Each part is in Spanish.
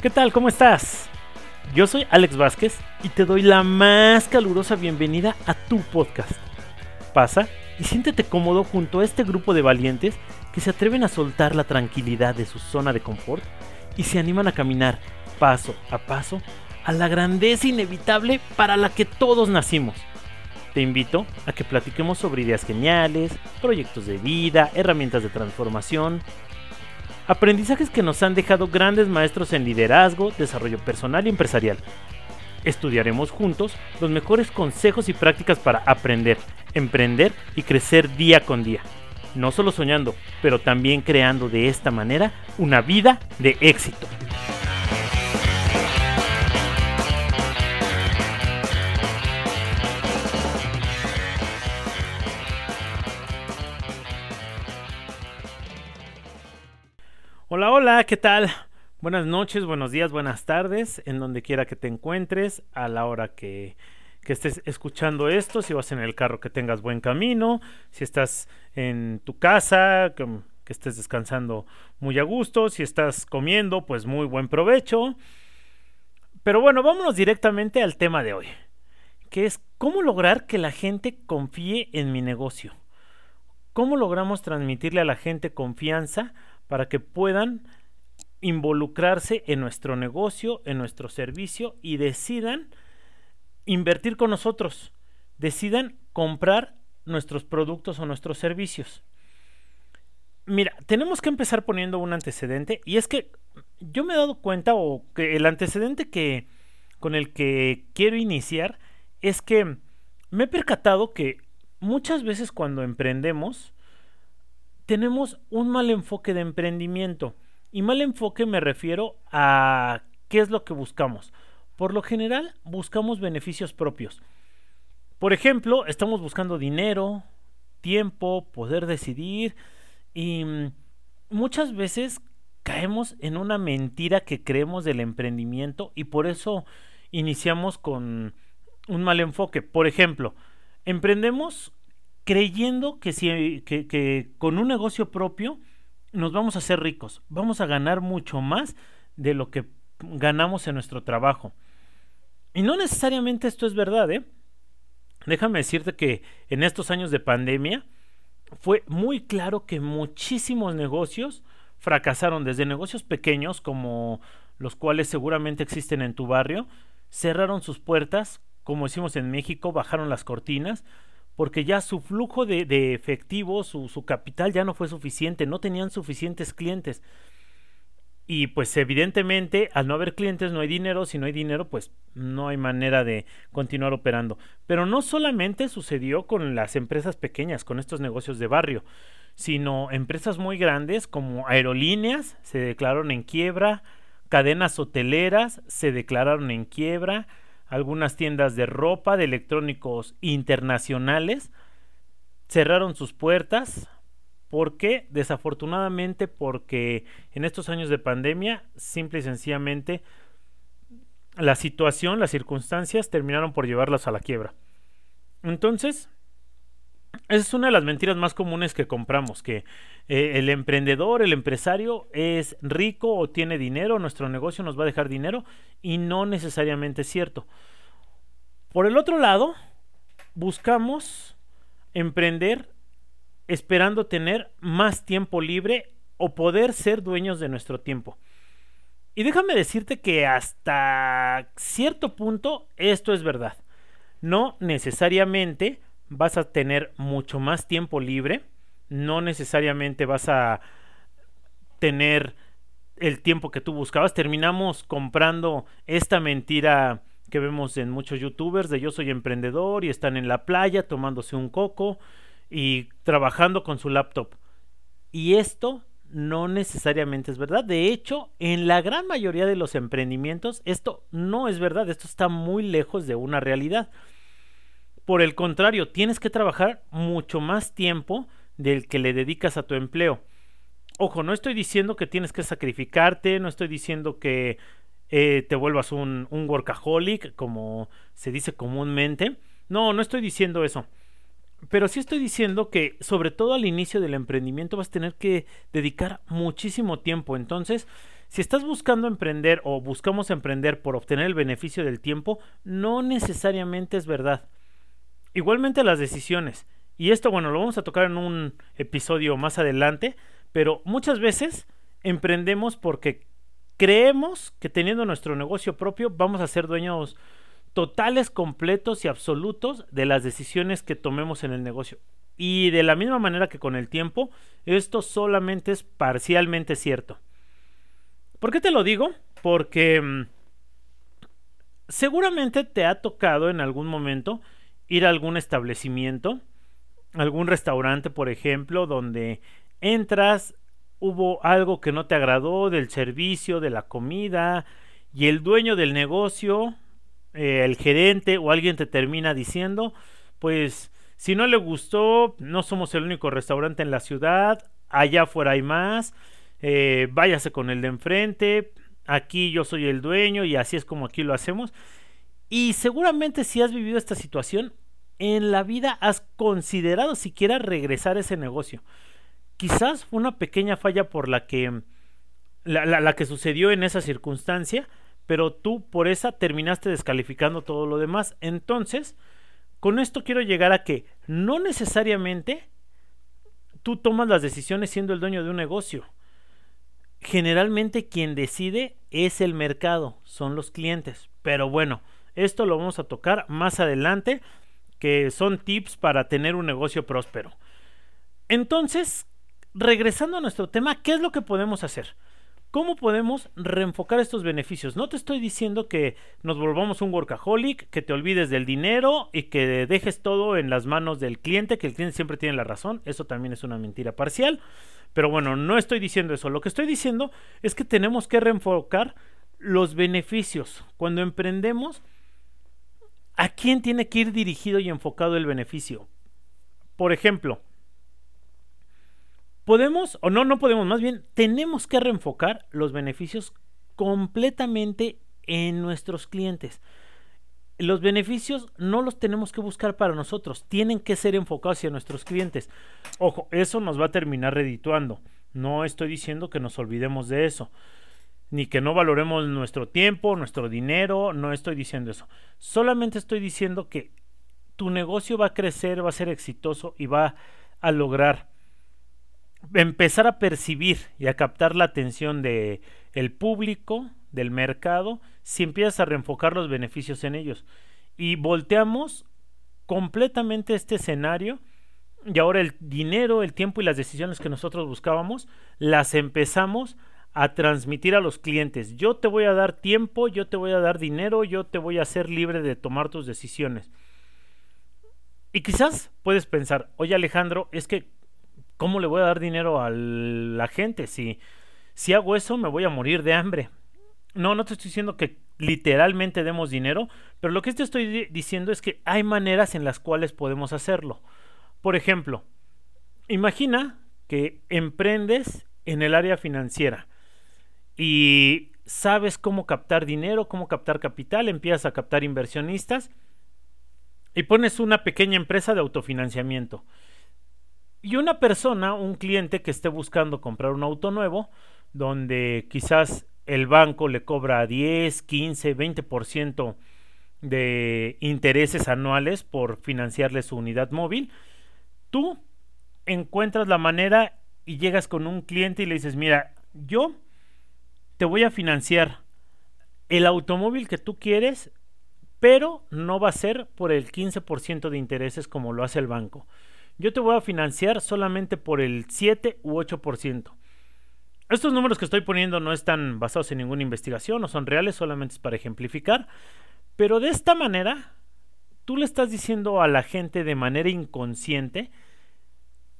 ¿Qué tal? ¿Cómo estás? Yo soy Alex Vázquez y te doy la más calurosa bienvenida a tu podcast. Pasa y siéntete cómodo junto a este grupo de valientes que se atreven a soltar la tranquilidad de su zona de confort y se animan a caminar paso a paso a la grandeza inevitable para la que todos nacimos. Te invito a que platiquemos sobre ideas geniales, proyectos de vida, herramientas de transformación, Aprendizajes que nos han dejado grandes maestros en liderazgo, desarrollo personal y empresarial. Estudiaremos juntos los mejores consejos y prácticas para aprender, emprender y crecer día con día. No solo soñando, pero también creando de esta manera una vida de éxito. Hola, hola, ¿qué tal? Buenas noches, buenos días, buenas tardes, en donde quiera que te encuentres, a la hora que, estés escuchando esto, si vas en el carro que tengas buen camino, si estás en tu casa, que, que estés descansando muy a gusto, si estás comiendo, pues muy buen provecho. Pero bueno, vámonos directamente al tema de hoy, que es cómo lograr que la gente confíe en mi negocio. ¿Cómo logramos transmitirle a la gente confianza para que puedan involucrarse en nuestro negocio, en nuestro servicio y decidan invertir con nosotros, decidan comprar nuestros productos o nuestros servicios. Mira, tenemos que empezar poniendo un antecedente y es que yo me he dado cuenta o que el antecedente que con el que quiero iniciar es que me he percatado que muchas veces cuando emprendemos tenemos un mal enfoque de emprendimiento. Y mal enfoque me refiero a qué es lo que buscamos. Por lo general buscamos beneficios propios. Por ejemplo, estamos buscando dinero, tiempo, poder decidir y muchas veces caemos en una mentira que creemos del emprendimiento y por eso iniciamos con un mal enfoque. Por ejemplo, emprendemos creyendo que, si, que, con un negocio propio nos vamos a hacer ricos, vamos a ganar mucho más de lo que ganamos en nuestro trabajo. Y no necesariamente esto es verdad, ¿eh? Déjame decirte que en estos años de pandemia fue muy claro que muchísimos negocios fracasaron, desde negocios pequeños como los cuales seguramente existen en tu barrio, cerraron sus puertas, como decimos en México, bajaron las cortinas, porque ya su flujo de, efectivo, su, su, capital ya no fue suficiente, no tenían suficientes clientes. Y pues evidentemente al no haber clientes no hay dinero, si no hay dinero pues no hay manera de continuar operando. Pero no solamente sucedió con las empresas pequeñas, con estos negocios de barrio, sino empresas muy grandes como aerolíneas se declararon en quiebra, cadenas hoteleras se declararon en quiebra, algunas tiendas de ropa, de electrónicos internacionales, cerraron sus puertas. ¿Por qué? Desafortunadamente porque en estos años de pandemia, simple y sencillamente, la situación, las circunstancias terminaron por llevarlas a la quiebra. Entonces, esa es una de las mentiras más comunes que compramos, que eh, el emprendedor, el empresario es rico o tiene dinero, nuestro negocio nos va a dejar dinero y no necesariamente es cierto. Por el otro lado, buscamos emprender esperando tener más tiempo libre o poder ser dueños de nuestro tiempo. Y déjame decirte que hasta cierto punto esto es verdad. No necesariamente vas a tener mucho más tiempo libre, no necesariamente vas a tener el tiempo que tú buscabas. Terminamos comprando esta mentira que vemos en muchos youtubers de yo soy emprendedor y están en la playa tomándose un coco y trabajando con su laptop. Y esto no necesariamente es verdad. De hecho, en la gran mayoría de los emprendimientos esto no es verdad. Esto está muy lejos de una realidad. Por el contrario, tienes que trabajar mucho más tiempo del que le dedicas a tu empleo. Ojo, no estoy diciendo que tienes que sacrificarte, no estoy diciendo que eh, te vuelvas un, un workaholic, como se dice comúnmente. No, no estoy diciendo eso. Pero sí estoy diciendo que, sobre todo al inicio del emprendimiento, vas a tener que dedicar muchísimo tiempo. Entonces, Si estás buscando emprender o buscamos emprender por obtener el beneficio del tiempo, no necesariamente es verdad. Igualmente las decisiones. Y esto, bueno, lo vamos a tocar en un episodio más adelante, pero muchas veces emprendemos porque creemos que teniendo nuestro negocio propio vamos a ser dueños totales, completos y absolutos de las decisiones que tomemos en el negocio. Y de la misma manera que con el tiempo, esto solamente es parcialmente cierto. ¿Por qué te lo digo? Porque mm, seguramente te ha tocado en algún momento ir a algún establecimiento, algún restaurante, por ejemplo, donde entras, hubo algo que no te agradó del servicio, de la comida, y el dueño del negocio, eh, el gerente o alguien te termina diciendo, pues si no le gustó, no somos el único restaurante en la ciudad, allá afuera hay más, eh, váyase con el de enfrente, aquí yo soy el dueño y así es como aquí lo hacemos. Y seguramente si has vivido esta situación, en la vida has considerado siquiera regresar a ese negocio. Quizás fue una pequeña falla por la que la, la que sucedió en esa circunstancia, pero tú por esa terminaste descalificando todo lo demás. Entonces, con esto quiero llegar a que no necesariamente tú tomas las decisiones siendo el dueño de un negocio. Generalmente quien decide es el mercado, son los clientes. Pero bueno, esto lo vamos a tocar más adelante, que son tips para tener un negocio próspero. Entonces, regresando a nuestro tema, ¿qué es lo que podemos hacer? ¿Cómo podemos reenfocar estos beneficios? No te estoy diciendo que nos volvamos un workaholic, que te olvides del dinero y que dejes todo en las manos del cliente, que el cliente siempre tiene la razón. Eso también es una mentira parcial. Pero bueno, no estoy diciendo eso. Lo que estoy diciendo es que tenemos que reenfocar los beneficios. Cuando emprendemos, ¿a quién tiene que ir dirigido y enfocado el beneficio? Por ejemplo, podemos, o no, no podemos, más bien tenemos que reenfocar los beneficios completamente en nuestros clientes. Los beneficios no los tenemos que buscar para nosotros, tienen que ser enfocados hacia nuestros clientes. Ojo, eso nos va a terminar redituando. No estoy diciendo que nos olvidemos de eso, ni que no valoremos nuestro tiempo, nuestro dinero, no estoy diciendo eso. Solamente estoy diciendo que tu negocio va a crecer, va a ser exitoso y va a lograr empezar a percibir y a captar la atención de el público, del mercado, si empiezas a reenfocar los beneficios en ellos. Y volteamos completamente este escenario y ahora el dinero, el tiempo y las decisiones que nosotros buscábamos, las empezamos a transmitir a los clientes. Yo te voy a dar tiempo, yo te voy a dar dinero, yo te voy a hacer libre de tomar tus decisiones. Y quizás puedes pensar, oye Alejandro, es que ¿Cómo le voy a dar dinero a la gente? Si, si hago eso, me voy a morir de hambre. No, no te estoy diciendo que literalmente demos dinero, pero lo que te estoy diciendo es que hay maneras en las cuales podemos hacerlo. Por ejemplo, imagina que emprendes en el área financiera y sabes cómo captar dinero, cómo captar capital, empiezas a captar inversionistas y pones una pequeña empresa de autofinanciamiento. Y una persona, un cliente que esté buscando comprar un auto nuevo, donde quizás el banco le cobra 10, 15, 20% de intereses anuales por financiarle su unidad móvil, tú encuentras la manera y llegas con un cliente y le dices, mira, yo te voy a financiar el automóvil que tú quieres, pero no va a ser por el 15% de intereses como lo hace el banco yo te voy a financiar solamente por el 7 u 8%. Estos números que estoy poniendo no están basados en ninguna investigación, no son reales, solamente es para ejemplificar. Pero de esta manera, tú le estás diciendo a la gente de manera inconsciente,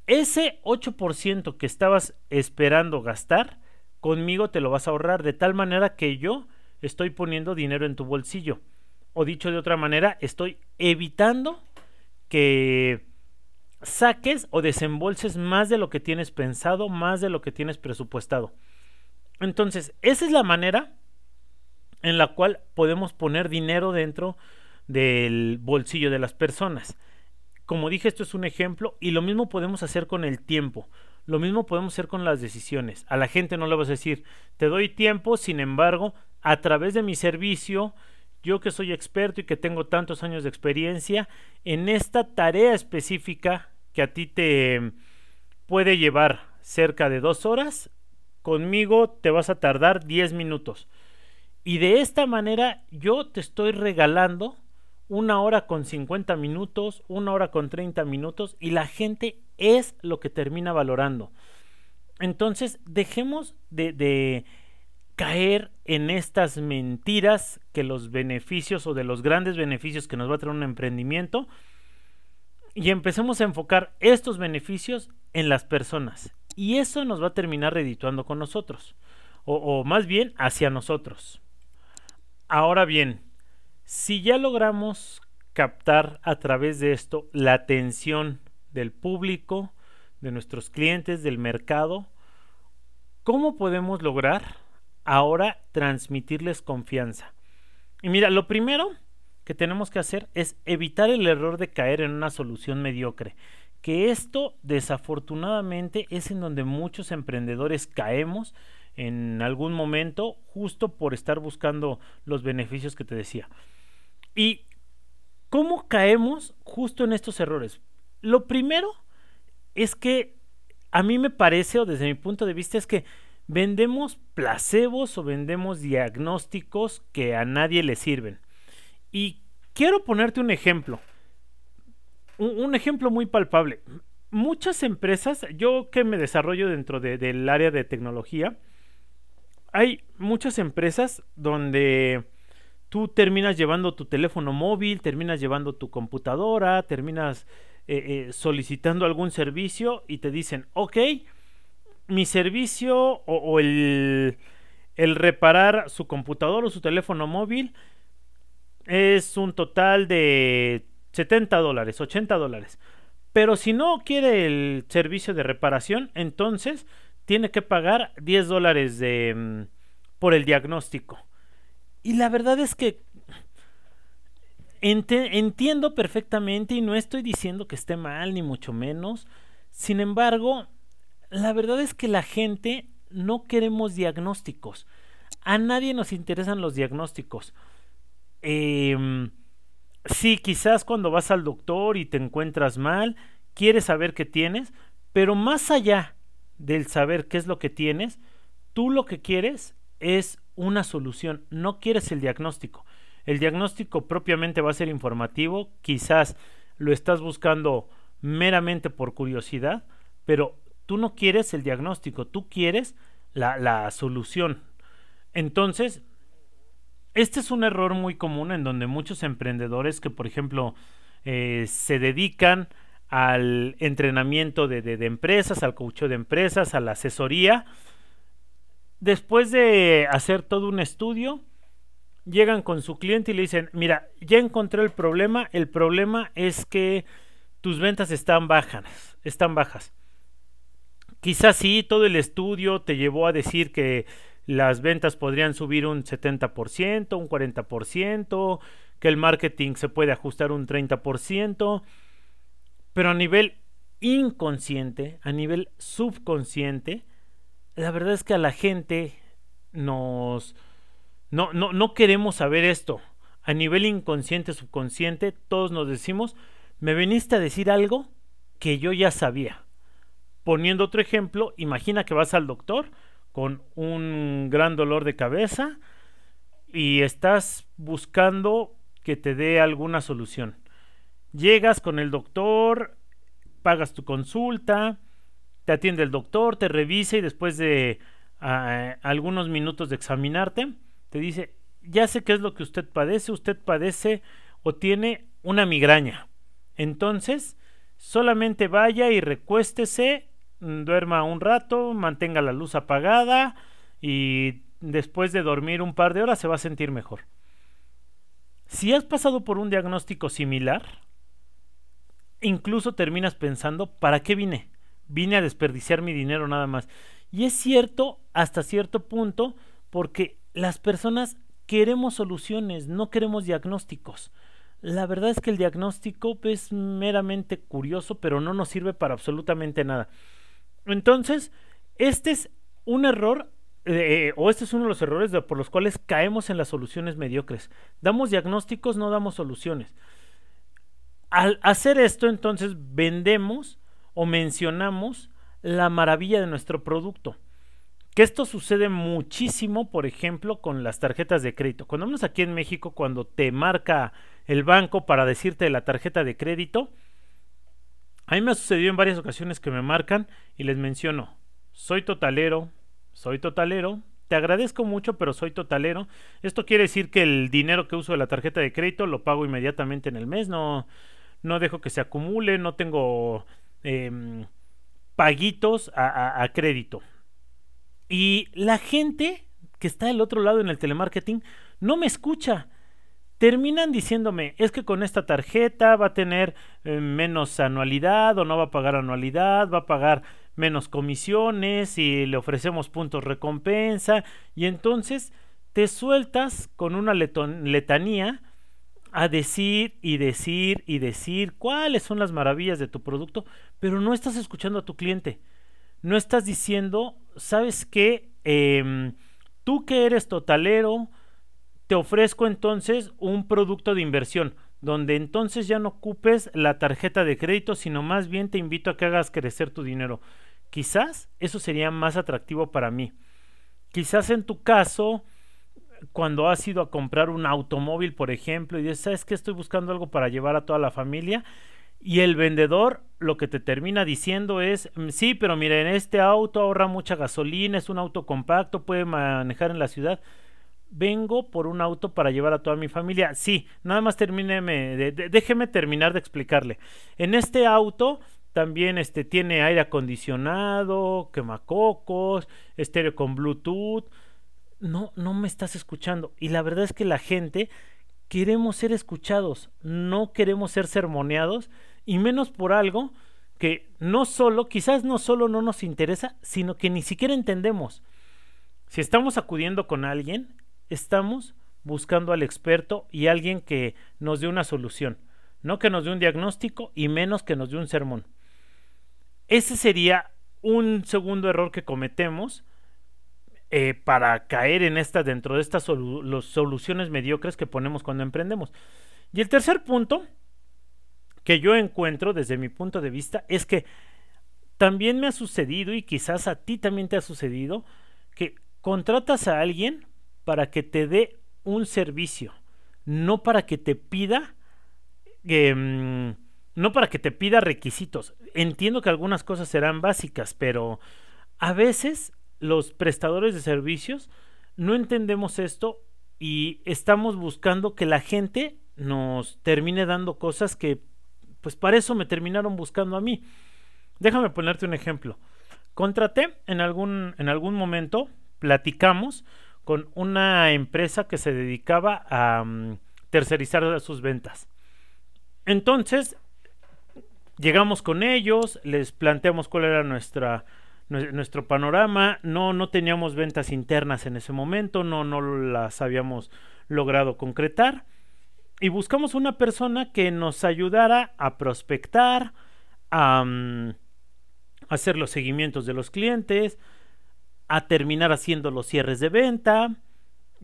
ese 8% que estabas esperando gastar, conmigo te lo vas a ahorrar de tal manera que yo estoy poniendo dinero en tu bolsillo. O dicho de otra manera, estoy evitando que saques o desembolses más de lo que tienes pensado, más de lo que tienes presupuestado. Entonces, esa es la manera en la cual podemos poner dinero dentro del bolsillo de las personas. Como dije, esto es un ejemplo y lo mismo podemos hacer con el tiempo. Lo mismo podemos hacer con las decisiones. A la gente no le vas a decir, te doy tiempo, sin embargo, a través de mi servicio, yo que soy experto y que tengo tantos años de experiencia, en esta tarea específica que a ti te puede llevar cerca de dos horas, conmigo te vas a tardar 10 minutos. Y de esta manera yo te estoy regalando una hora con 50 minutos, una hora con 30 minutos y la gente es lo que termina valorando. Entonces dejemos de, de caer en estas mentiras que los beneficios o de los grandes beneficios que nos va a traer un emprendimiento y empecemos a enfocar estos beneficios en las personas. Y eso nos va a terminar redituando con nosotros. O, o, más bien hacia nosotros. Ahora bien, si ya logramos captar a través de esto la atención del público, de nuestros clientes, del mercado, ¿cómo podemos lograr ahora transmitirles confianza? Y mira, lo primero que tenemos que hacer es evitar el error de caer en una solución mediocre. Que esto desafortunadamente es en donde muchos emprendedores caemos en algún momento justo por estar buscando los beneficios que te decía. ¿Y cómo caemos justo en estos errores? Lo primero es que a mí me parece, o desde mi punto de vista, es que vendemos placebos o vendemos diagnósticos que a nadie le sirven. Y quiero ponerte un ejemplo. Un, ejemplo muy palpable. Muchas empresas, yo que me desarrollo dentro del área de tecnología, hay muchas empresas donde tú terminas llevando tu teléfono móvil, terminas llevando tu computadora, terminas eh, eh, solicitando algún servicio y te dicen, ok, mi servicio o, el, el, reparar su computadora o su teléfono móvil es un total de 70 dólares, 80 dólares. Pero si no quiere el servicio de reparación, entonces tiene que pagar 10 dólares de, mm, por el diagnóstico. Y la verdad es que entiendo perfectamente y no estoy diciendo que esté mal, ni mucho menos. Sin embargo, la verdad es que la gente no queremos diagnósticos. A nadie nos interesan los diagnósticos. Eh, sí, quizás cuando vas al doctor y te encuentras mal, quieres saber qué tienes, pero más allá del saber qué es lo que tienes, tú lo que quieres es una solución, no quieres el diagnóstico. El diagnóstico propiamente va a ser informativo, quizás lo estás buscando meramente por curiosidad, pero tú no quieres el diagnóstico, tú quieres la, la solución. Entonces, este es un error muy común en donde muchos emprendedores que, por ejemplo, eh, se dedican al entrenamiento de, de, de empresas, al coaching de empresas, a la asesoría, después de hacer todo un estudio, llegan con su cliente y le dicen, mira, ya encontré el problema, el problema es que tus ventas están bajas, están bajas. Quizás sí, todo el estudio te llevó a decir que las ventas podrían subir un 70%, un 40%, que el marketing se puede ajustar un 30%, pero a nivel inconsciente, a nivel subconsciente, la verdad es que a la gente nos... No, no, no queremos saber esto. A nivel inconsciente, subconsciente, todos nos decimos, me viniste a decir algo que yo ya sabía. Poniendo otro ejemplo, imagina que vas al doctor con un gran dolor de cabeza y estás buscando que te dé alguna solución. Llegas con el doctor, pagas tu consulta, te atiende el doctor, te revisa y después de ah, algunos minutos de examinarte, te dice, ya sé qué es lo que usted padece, usted padece o tiene una migraña. Entonces, solamente vaya y recuéstese, mm, duerma un rato, mantenga la luz apagada y después de dormir un par de horas se va a sentir mejor. Si has pasado por un diagnóstico similar, incluso terminas pensando, ¿para qué vine? vine a desperdiciar mi dinero nada más. Y es cierto hasta cierto punto porque las personas queremos soluciones, no queremos diagnósticos. La verdad es que el diagnóstico es meramente curioso, pero no nos sirve para absolutamente nada. Entonces, este es un error eh, o este es uno de los errores por los cuales caemos en las soluciones mediocres. Damos diagnósticos, no damos soluciones. Al hacer esto, entonces vendemos o mencionamos la maravilla de nuestro producto. Que esto sucede muchísimo, por ejemplo, con las tarjetas de crédito. Cuando vamos aquí en México, cuando te marca el banco para decirte la tarjeta de crédito, a mí me ha sucedido en varias ocasiones que me marcan y les menciono, soy totalero, soy totalero, te agradezco mucho, pero soy totalero. Esto quiere decir que el dinero que uso de la tarjeta de crédito lo pago inmediatamente en el mes, no, no dejo que se acumule, no tengo em, paguitos a crédito. Y la gente que está del otro lado en el telemarketing no me escucha terminan diciéndome, es que con esta tarjeta va a tener eh, menos anualidad o no va a pagar anualidad, va a pagar menos comisiones y le ofrecemos puntos recompensa y entonces te sueltas con una letanía a decir y decir y decir cuáles son las maravillas de tu producto, pero no estás escuchando a tu cliente. No estás diciendo, ¿sabes qué? Em, tú que eres totalero, te ofrezco entonces un producto de inversión, donde entonces ya no ocupes la tarjeta de crédito, sino más bien te invito a que hagas crecer tu dinero. Quizás eso sería más atractivo para mí. Quizás en tu caso, cuando has ido a comprar un automóvil, por ejemplo, y dices, ¿sabes que estoy buscando algo para llevar a toda la familia? Y el vendedor lo que te termina diciendo es, mm, sí, pero mira, en este auto ahorra mucha gasolina, es un auto compacto, puede manejar en la ciudad vengo por un auto para llevar a toda mi familia. Sí, nada más termíneme, déjeme terminar de explicarle. En este auto también este, tiene aire acondicionado, quemacocos, estéreo con Bluetooth. No, no me estás escuchando. Y la verdad es que la gente queremos ser escuchados, no queremos ser sermoneados, y menos por algo que no solo, quizás no solo no nos interesa, sino que ni siquiera entendemos. Si estamos acudiendo con alguien, estamos buscando al experto y alguien que nos dé una solución, no que nos dé un diagnóstico y menos que nos dé un sermón. Ese sería un segundo error que cometemos eh, para caer en esta dentro de estas soluciones mediocres que ponemos cuando emprendemos. Y el tercer punto que yo encuentro desde mi punto de vista es que también me ha sucedido y quizás a ti también te ha sucedido que contratas a alguien para que te dé un servicio, no para que te pida, em, no para que te pida requisitos. Entiendo que algunas cosas serán básicas, pero a veces los prestadores de servicios no entendemos esto y estamos buscando que la gente nos termine dando cosas que, pues para eso me terminaron buscando a mí. Déjame ponerte un ejemplo. Contraté en algún, en algún momento, platicamos con una empresa que se dedicaba a mm, tercerizar sus ventas. Entonces, llegamos con ellos, les planteamos cuál era nuestra, nuestro panorama, no, no teníamos ventas internas en ese momento, no, no las habíamos logrado concretar y buscamos una persona que nos ayudara a prospectar, a mm, hacer los seguimientos de los clientes, a terminar haciendo los cierres de venta,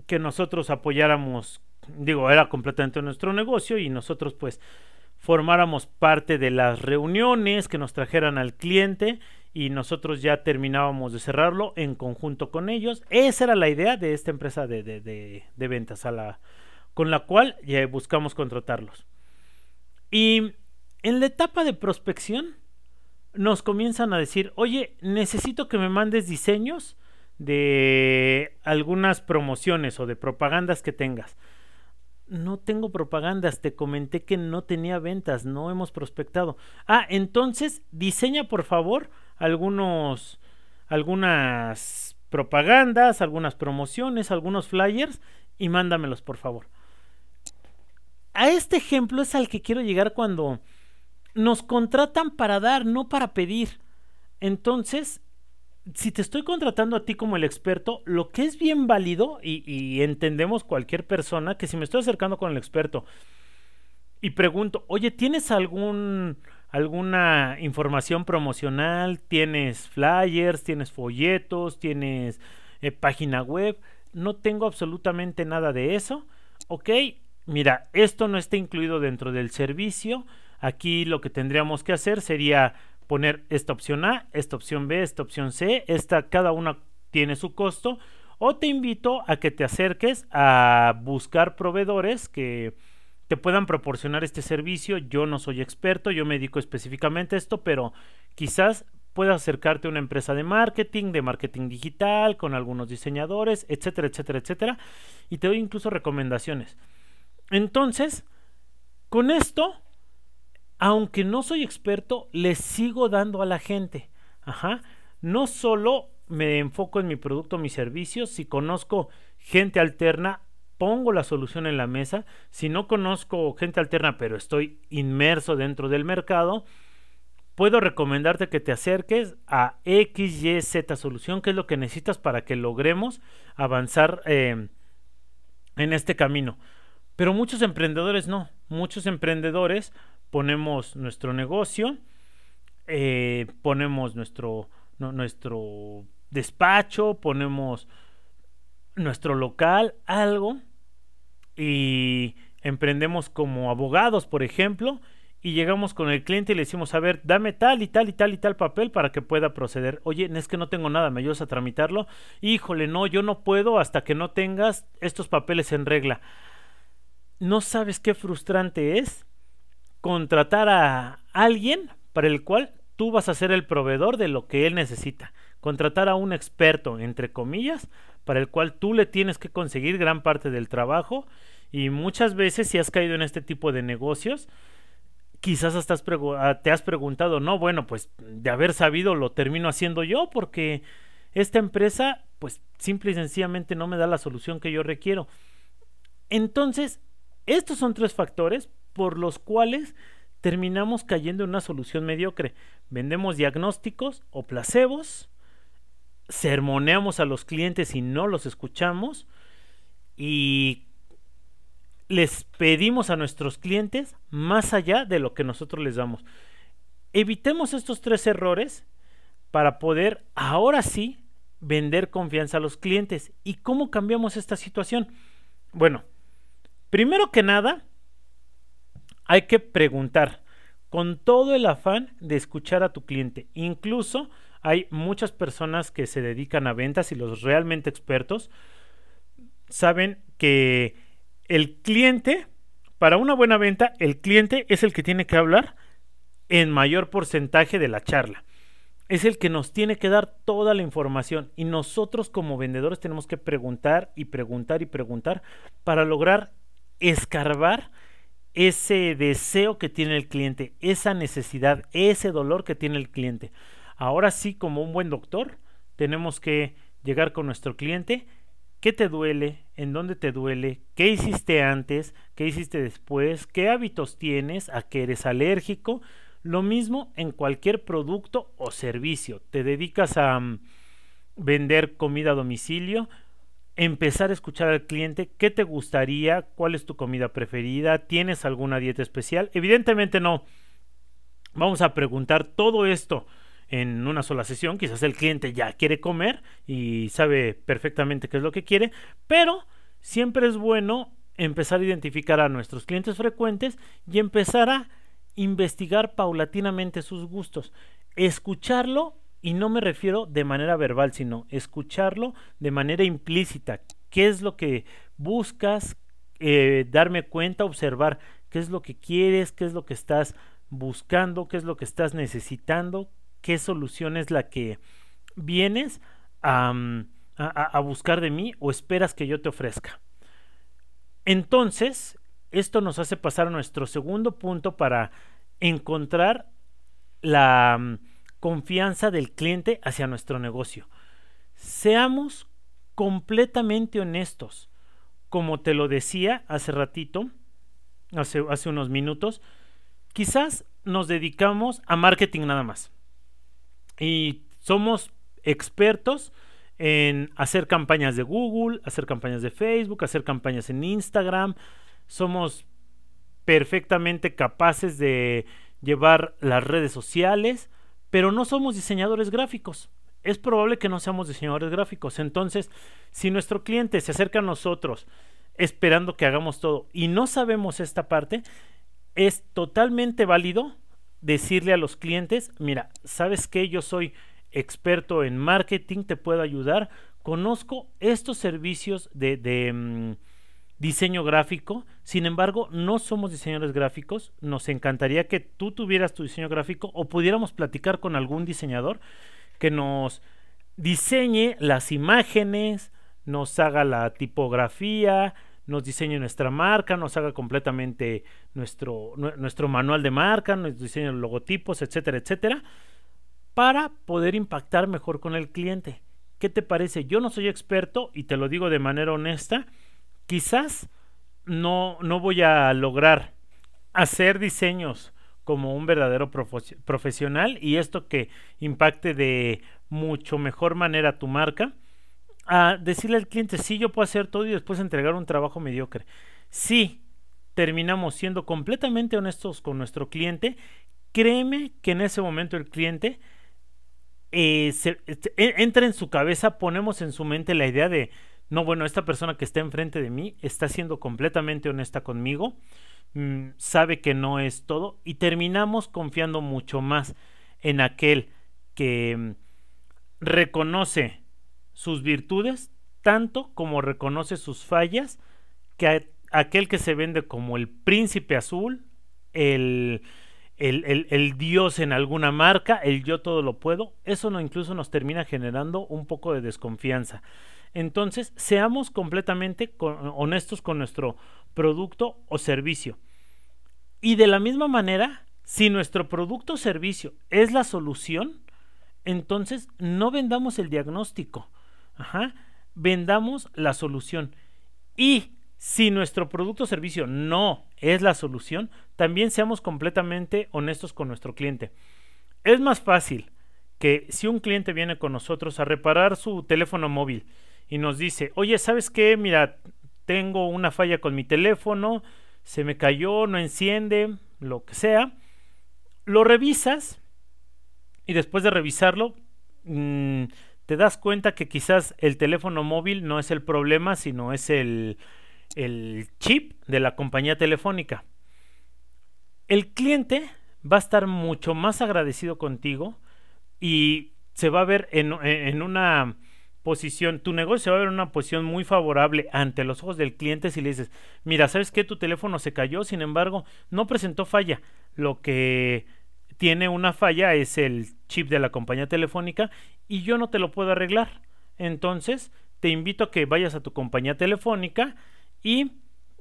que nosotros apoyáramos, digo, era completamente nuestro negocio y nosotros pues formáramos parte de las reuniones que nos trajeran al cliente y nosotros ya terminábamos de cerrarlo en conjunto con ellos. Esa era la idea de esta empresa de, de, de, ventas a la, con la cual ya buscamos contratarlos. Y en la etapa de prospección, nos comienzan a decir, oye, necesito que me mandes diseños de algunas promociones o de propagandas que tengas. No tengo propagandas, te comenté que no tenía ventas, no hemos prospectado. Ah, entonces diseña por favor algunos algunas propagandas, algunas promociones, algunos flyers y mándamelos por favor. A este ejemplo es al que quiero llegar cuando nos contratan para dar, no para pedir. Entonces, si te estoy contratando a ti como el experto, lo que es bien válido, y, entendemos cualquier persona, que si me estoy acercando con el experto y pregunto, oye, ¿tienes algún alguna información promocional, tienes flyers, tienes folletos, tienes eh, página web. No tengo absolutamente nada de eso. Ok, mira, esto no está incluido dentro del servicio. Aquí lo que tendríamos que hacer sería poner esta opción A, esta opción B, esta opción C. Esta, cada una tiene su costo. O te invito a que te acerques a buscar proveedores que te puedan proporcionar este servicio. Yo no soy experto, yo me dedico específicamente a esto, pero quizás puedas acercarte a una empresa de marketing, de marketing digital, con algunos diseñadores, etcétera, etcétera, etcétera. Y te doy incluso recomendaciones. Entonces, con esto, aunque no soy experto, le sigo dando a la gente. Ajá. No solo me enfoco en mi producto, mi servicio, si conozco gente alterna, pongo la solución en la mesa. Si no conozco gente alterna, pero estoy inmerso dentro del mercado, puedo recomendarte que te acerques a XYZ solución, que es lo que necesitas para que logremos avanzar eh, en este camino. Pero muchos emprendedores no. Muchos emprendedores ponemos nuestro negocio, eh, ponemos nuestro, nuestro despacho, ponemos nuestro local, algo, y emprendemos como abogados, por ejemplo, y llegamos con el cliente y le decimos, a ver, dame tal y tal y tal y tal papel para que pueda proceder. Oye, es que no tengo nada, ¿me ayudas a tramitarlo? Híjole, no, yo no puedo hasta que no tengas estos papeles en regla. No sabes qué frustrante es contratar a alguien para el cual tú vas a ser el proveedor de lo que él necesita. Contratar a un experto, entre comillas, para el cual tú le tienes que conseguir gran parte del trabajo y muchas veces si has caído en este tipo de negocios, quizás ah, te has preguntado, no, bueno, pues de haber sabido lo termino haciendo yo porque esta empresa pues simple y sencillamente no me da la solución que yo requiero. Entonces, estos son tres factores por los cuales terminamos cayendo en una solución mediocre. Vendemos diagnósticos o placebos, sermoneamos a los clientes y no los escuchamos y les pedimos a nuestros clientes más allá de lo que nosotros les damos. Evitemos estos tres errores para poder ahora sí vender confianza a los clientes. ¿Y cómo cambiamos esta situación? Bueno, primero que nada, hay que preguntar con todo el afán de escuchar a tu cliente. Incluso hay muchas personas que se dedican a ventas y los realmente expertos saben que el cliente, para una buena venta, el cliente es el que tiene que hablar en mayor porcentaje de la charla. Es el que nos tiene que dar toda la información y nosotros como vendedores tenemos que preguntar y preguntar y preguntar para lograr escarbar ese deseo que tiene el cliente, esa necesidad, ese dolor que tiene el cliente. Ahora sí, como un buen doctor, tenemos que llegar con nuestro cliente. ¿Qué te duele? ¿En dónde te duele? ¿Qué hiciste antes? ¿Qué hiciste después? ¿Qué hábitos tienes? ¿A qué eres alérgico? Lo mismo en cualquier producto o servicio. Te dedicas a mm, vender comida a domicilio, empezar a escuchar al cliente, qué te gustaría, cuál es tu comida preferida, tienes alguna dieta especial. Evidentemente no. Vamos a preguntar todo esto en una sola sesión. Quizás el cliente ya quiere comer y sabe perfectamente qué es lo que quiere, pero siempre es bueno empezar a identificar a nuestros clientes frecuentes y empezar a investigar paulatinamente sus gustos. Escucharlo, y no me refiero de manera verbal, sino escucharlo de manera implícita. ¿Qué es lo que buscas? Eh, darme cuenta, observar qué es lo que quieres, qué es lo que estás buscando, qué es lo que estás necesitando, qué solución es la que vienes mm, a, buscar de mí o esperas que yo te ofrezca. Entonces, esto nos hace pasar a nuestro segundo punto para encontrar la mm, confianza del cliente hacia nuestro negocio. Seamos completamente honestos. Como te lo decía hace ratito, hace, hace unos minutos, quizás nos dedicamos a marketing nada más y somos expertos en hacer campañas de Google, hacer campañas de Facebook, hacer campañas en Instagram. Somos perfectamente capaces de llevar las redes sociales, pero no somos diseñadores gráficos. Es probable que no seamos diseñadores gráficos. Entonces, si nuestro cliente se acerca a nosotros esperando que hagamos todo y no sabemos esta parte, es totalmente válido decirle a los clientes, mira, ¿sabes que Yo soy experto en marketing, te puedo ayudar, conozco estos servicios de, mm, diseño gráfico, sin embargo, no somos diseñadores gráficos, nos encantaría que tú tuvieras tu diseño gráfico o pudiéramos platicar con algún diseñador que nos diseñe las imágenes, nos haga la tipografía, nos diseñe nuestra marca, nos haga completamente nuestro, nuestro manual de marca, nos diseñe los logotipos, etcétera, etcétera, para poder impactar mejor con el cliente. ¿Qué te parece? Yo no soy experto y te lo digo de manera honesta. Quizás no, no voy a lograr hacer diseños como un verdadero profesional y esto que impacte de mucho mejor manera tu marca a decirle al cliente, sí, yo puedo hacer todo y después entregar un trabajo mediocre. Si terminamos siendo completamente honestos con nuestro cliente, créeme que en ese momento el cliente eh, este, e, entra en su cabeza, ponemos en su mente la idea de, no, bueno, esta persona que está enfrente de mí está siendo completamente honesta conmigo, mm, sabe que no es todo y terminamos confiando mucho más en aquel que mm, reconoce sus virtudes tanto como reconoce sus fallas que aquel que se vende como el príncipe azul, el, el, el, dios en alguna marca, el yo todo lo puedo, eso no incluso nos termina generando un poco de desconfianza. Entonces, seamos completamente honestos con nuestro producto o servicio. Y de la misma manera, si nuestro producto o servicio es la solución, entonces no vendamos el diagnóstico Ajá. Vendamos la solución. Y si nuestro producto o servicio no es la solución, también seamos completamente honestos con nuestro cliente. Es más fácil que si un cliente viene con nosotros a reparar su teléfono móvil y nos dice, oye, ¿sabes qué? Mira, tengo una falla con mi teléfono, se me cayó, no enciende, lo que sea. Lo revisas y después de revisarlo, mmm, te das cuenta que quizás el teléfono móvil no es el problema, sino es el, el chip de la compañía telefónica. El cliente va a estar mucho más agradecido contigo y se va a ver en, en, una posición, tu negocio va a ver una posición muy favorable ante los ojos del cliente si le dices, mira, ¿sabes qué? Tu teléfono se cayó, sin embargo, no presentó falla. Lo que tiene una falla es el chip de la compañía telefónica y yo no te lo puedo arreglar. Entonces, te invito a que vayas a tu compañía telefónica y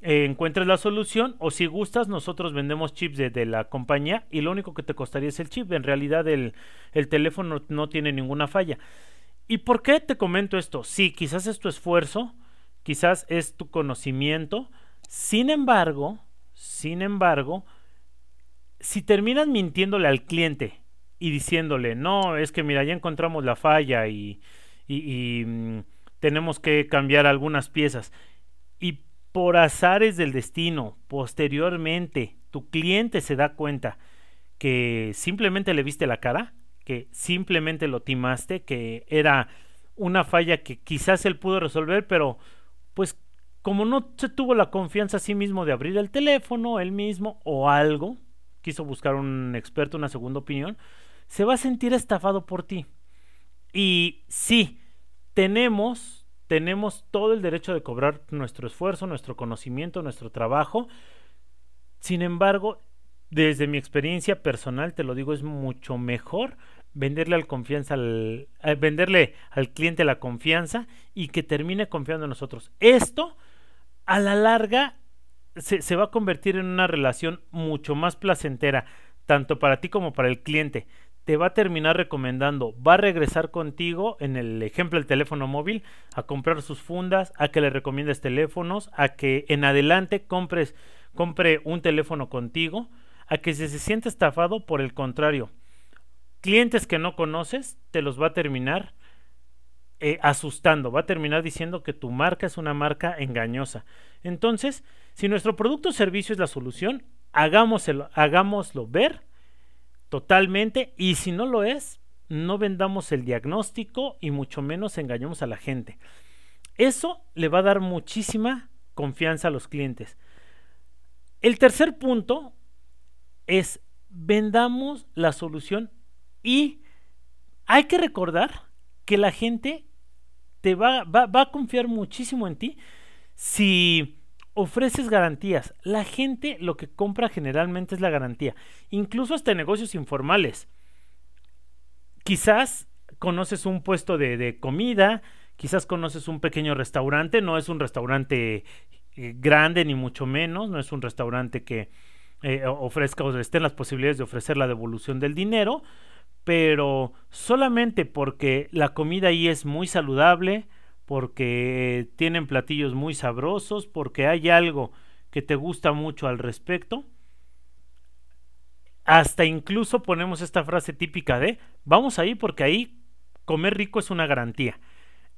eh, encuentres la solución o si gustas nosotros vendemos chips de, la compañía y lo único que te costaría es el chip. En realidad el, el teléfono no tiene ninguna falla. ¿Y por qué te comento esto? Sí, quizás es tu esfuerzo, quizás es tu conocimiento. Sin embargo, sin embargo, si terminas mintiéndole al cliente y diciéndole, no, es que mira, ya encontramos la falla y, y, mm, tenemos que cambiar algunas piezas. Y por azares del destino, posteriormente, tu cliente se da cuenta que simplemente le viste la cara, que simplemente lo timaste, que era una falla que quizás él pudo resolver, pero pues como no se tuvo la confianza a sí mismo de abrir el teléfono, él mismo o algo, quiso buscar un experto, una segunda opinión, se va a sentir estafado por ti. Y sí, tenemos, tenemos todo el derecho de cobrar nuestro esfuerzo, nuestro conocimiento, nuestro trabajo. Sin embargo, desde mi experiencia personal, te lo digo, es mucho mejor venderle al confianza al, eh, venderle al cliente la confianza y que termine confiando en nosotros. Esto a la larga se, va a convertir en una relación mucho más placentera, tanto para ti como para el cliente. Te va a terminar recomendando, va a regresar contigo, en el ejemplo del teléfono móvil, a comprar sus fundas, a que le recomiendes teléfonos, a que en adelante compres, compre un teléfono contigo, a que si se siente estafado, por el contrario, clientes que no conoces, te los va a terminar eh, asustando, va a terminar diciendo que tu marca es una marca engañosa. Entonces, si nuestro producto o servicio es la solución, hagámoslo, hagámoslo ver totalmente. Y si no lo es, no vendamos el diagnóstico y mucho menos engañemos a la gente. Eso le va a dar muchísima confianza a los clientes. El tercer punto es vendamos la solución y hay que recordar que la gente te va, va, va a confiar muchísimo en ti si ofreces garantías. La gente lo que compra generalmente es la garantía. Incluso hasta negocios informales. Quizás conoces un puesto de, comida, quizás conoces un pequeño restaurante, no es un restaurante eh, grande ni mucho menos, no es un restaurante que eh, ofrezca o estén las posibilidades de ofrecer la devolución del dinero, pero solamente porque la comida ahí es muy saludable, porque tienen platillos muy sabrosos, porque hay algo que te gusta mucho al respecto. Hasta incluso ponemos esta frase típica de vamos ahí porque ahí comer rico es una garantía.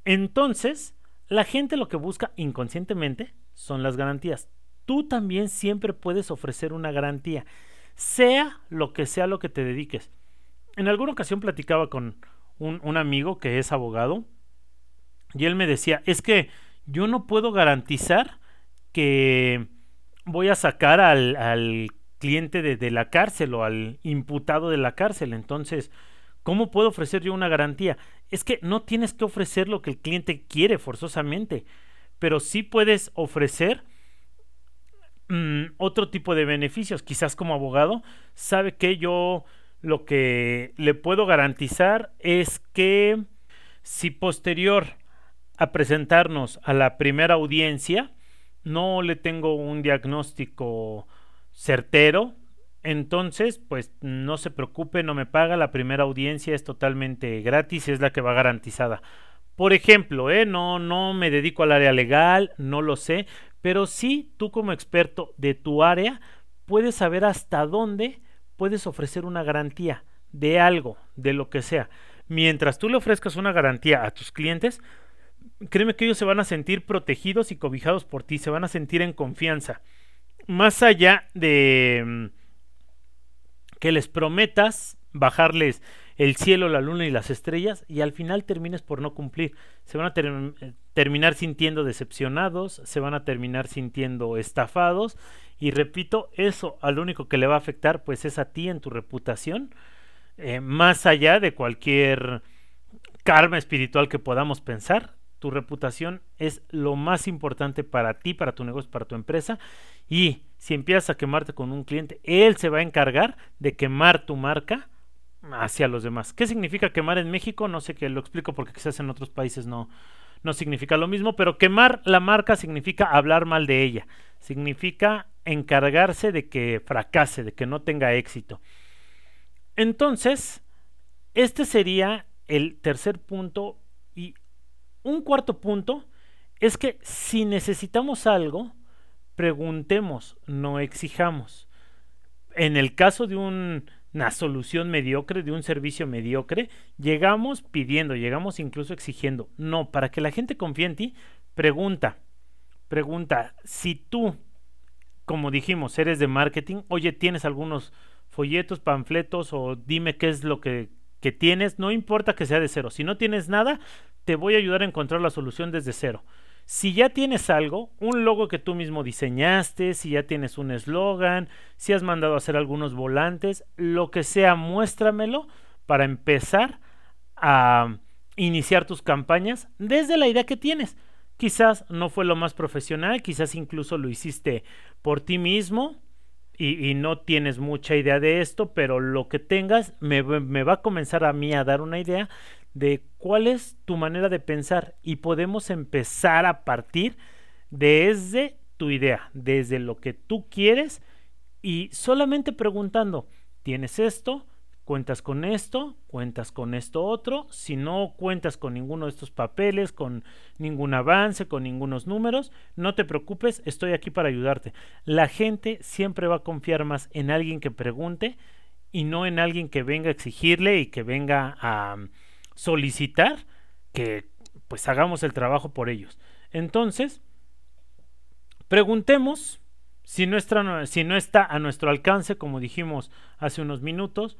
Entonces, la gente lo que busca inconscientemente son las garantías. Tú también siempre puedes ofrecer una garantía, sea lo que sea lo que te dediques. En alguna ocasión platicaba con un, amigo que es abogado y él me decía, es que yo no puedo garantizar que voy a sacar al, cliente de, la cárcel o al imputado de la cárcel. Entonces, ¿cómo puedo ofrecer yo una garantía? Es que no tienes que ofrecer lo que el cliente quiere forzosamente, pero sí puedes ofrecer mm, otro tipo de beneficios. Quizás como abogado, sabe que yo lo que le puedo garantizar es que si posterior a presentarnos a la primera audiencia, no le tengo un diagnóstico certero, entonces, pues no se preocupe, no me paga, la primera audiencia es totalmente gratis es la que va garantizada. Por ejemplo, ¿eh? no, no me dedico al área legal, no lo sé, pero sí tú como experto de tu área puedes saber hasta dónde puedes ofrecer una garantía de algo, de lo que sea. Mientras tú le ofrezcas una garantía a tus clientes, créeme que ellos se van a sentir protegidos y cobijados por ti, se van a sentir en confianza. Más allá de mm, que les prometas bajarles el cielo, la luna y las estrellas y al final termines por no cumplir. Se van a eh, terminar sintiendo decepcionados, se van a terminar sintiendo estafados y repito, eso al único que le va a afectar pues es a ti en tu reputación, eh, más allá de cualquier karma espiritual que podamos pensar, tu reputación es lo más importante para ti, para tu negocio, para tu empresa. Y si empiezas a quemarte con un cliente, él se va a encargar de quemar tu marca hacia los demás. ¿Qué significa quemar en México? No sé que lo explico porque quizás en otros países no, no significa lo mismo, pero quemar la marca significa hablar mal de ella. Significa encargarse de que fracase, de que no tenga éxito. Entonces, este sería el tercer punto y un cuarto punto es que si necesitamos algo, preguntemos, no exijamos. En el caso de una solución mediocre, de un servicio mediocre, llegamos pidiendo, llegamos incluso exigiendo. No, para que la gente confíe en ti, pregunta. Pregunta, si tú, como dijimos, eres de marketing, oye, tienes algunos folletos, panfletos o dime qué es lo que, que tienes, no importa que sea de cero. Si no tienes nada, te voy a ayudar a encontrar la solución desde cero. Si ya tienes algo, un logo que tú mismo diseñaste, si ya tienes un eslogan, si has mandado a hacer algunos volantes, lo que sea, muéstramelo para empezar a iniciar tus campañas desde la idea que tienes. Quizás no fue lo más profesional, quizás incluso lo hiciste por ti mismo y, no tienes mucha idea de esto, pero lo que tengas me, me va a comenzar a mí a dar una idea de cuál es tu manera de pensar y podemos empezar a partir desde tu idea, desde lo que tú quieres y solamente preguntando, ¿tienes esto? ¿Cuentas con esto? ¿Cuentas con esto otro? Si no cuentas con ninguno de estos papeles, con ningún avance, con ningunos números, no te preocupes, estoy aquí para ayudarte. La gente siempre va a confiar más en alguien que pregunte y no en alguien que venga a exigirle y que venga a solicitar que pues hagamos el trabajo por ellos. Entonces, preguntemos si no, está, si no está a nuestro alcance, como dijimos hace unos minutos,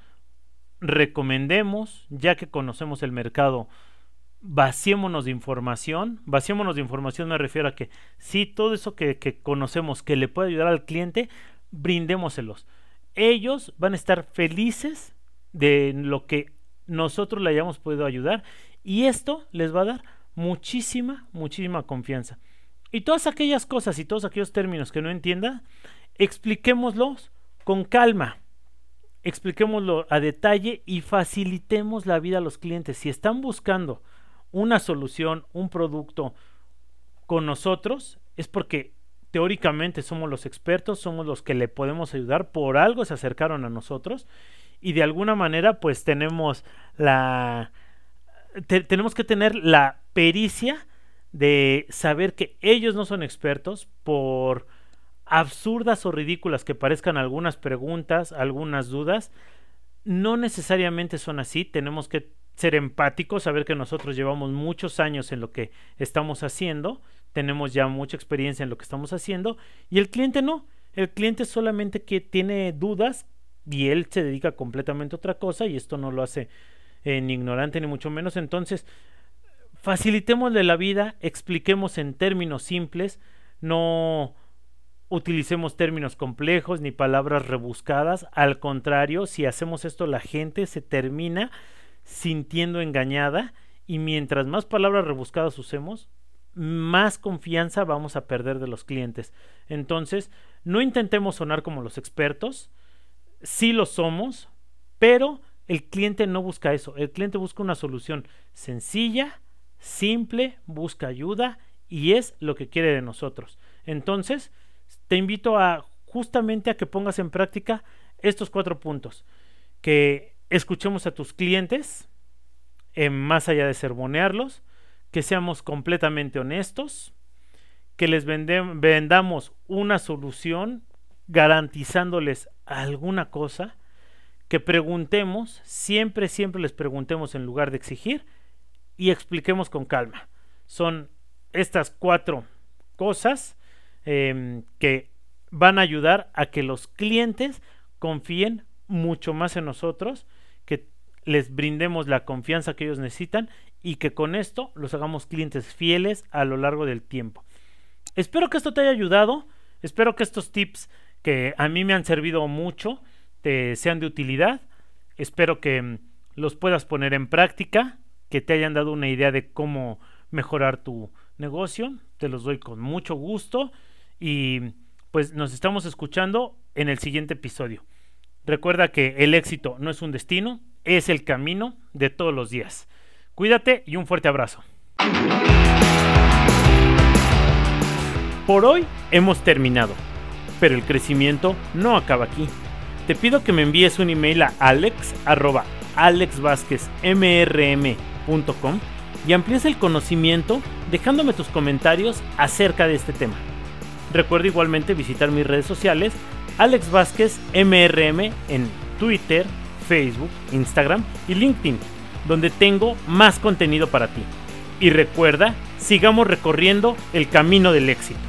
recomendemos, ya que conocemos el mercado, vaciémonos de información. Vaciémonos de información me refiero a que si todo eso que, que, conocemos que le puede ayudar al cliente, brindémoselos. Ellos van a estar felices de lo que nosotros le hayamos podido ayudar y esto les va a dar muchísima, muchísima confianza. Y todas aquellas cosas y todos aquellos términos que no entienda, expliquémoslos con calma. Expliquémoslo a detalle y facilitemos la vida a los clientes. Si están buscando una solución, un producto con nosotros, es porque teóricamente somos los expertos, somos los que le podemos ayudar, por algo se acercaron a nosotros y de alguna manera pues tenemos la tenemos que tener la pericia de saber que ellos no son expertos por absurdas o ridículas que parezcan algunas preguntas, algunas dudas, no necesariamente son así, tenemos que ser empáticos, saber que nosotros llevamos muchos años en lo que estamos haciendo, tenemos ya mucha experiencia en lo que estamos haciendo. Y el cliente no, el cliente solamente que tiene dudas y él se dedica completamente a otra cosa y esto no lo hace eh, ni ignorante ni mucho menos. Entonces, facilitémosle la vida, expliquemos en términos simples, no utilicemos términos complejos ni palabras rebuscadas. Al contrario, si hacemos esto, la gente se termina sintiendo engañada y mientras más palabras rebuscadas usemos, más confianza vamos a perder de los clientes. Entonces, no intentemos sonar como los expertos, sí lo somos, pero el cliente no busca eso. El cliente busca una solución sencilla, simple, busca ayuda y es lo que quiere de nosotros. Entonces, te invito a justamente a que pongas en práctica estos cuatro puntos. Que escuchemos a tus clientes, más allá de sermonearlos, que seamos completamente honestos, que les vendamos una solución garantizándoles alguna cosa, que preguntemos, siempre, siempre les preguntemos en lugar de exigir y expliquemos con calma. Son estas cuatro cosas em, que van a ayudar a que los clientes confíen mucho más en nosotros, que les brindemos la confianza que ellos necesitan y que con esto los hagamos clientes fieles a lo largo del tiempo. Espero que esto te haya ayudado, espero que estos tips que a mí me han servido mucho, te sean de utilidad. Espero que mm, los puedas poner en práctica, que te hayan dado una idea de cómo mejorar tu negocio. Te los doy con mucho gusto y pues nos estamos escuchando en el siguiente episodio. Recuerda que el éxito no es un destino, es el camino de todos los días. Cuídate y un fuerte abrazo. Por hoy hemos terminado pero el crecimiento no acaba aquí. Te pido que me envíes un email a alex.alexvásquezmrm.com y amplíes el conocimiento dejándome tus comentarios acerca de este tema. Recuerda igualmente visitar mis redes sociales Alex Vázquez MRM en Twitter, Facebook, Instagram y LinkedIn, donde tengo más contenido para ti. Y recuerda, sigamos recorriendo el camino del éxito.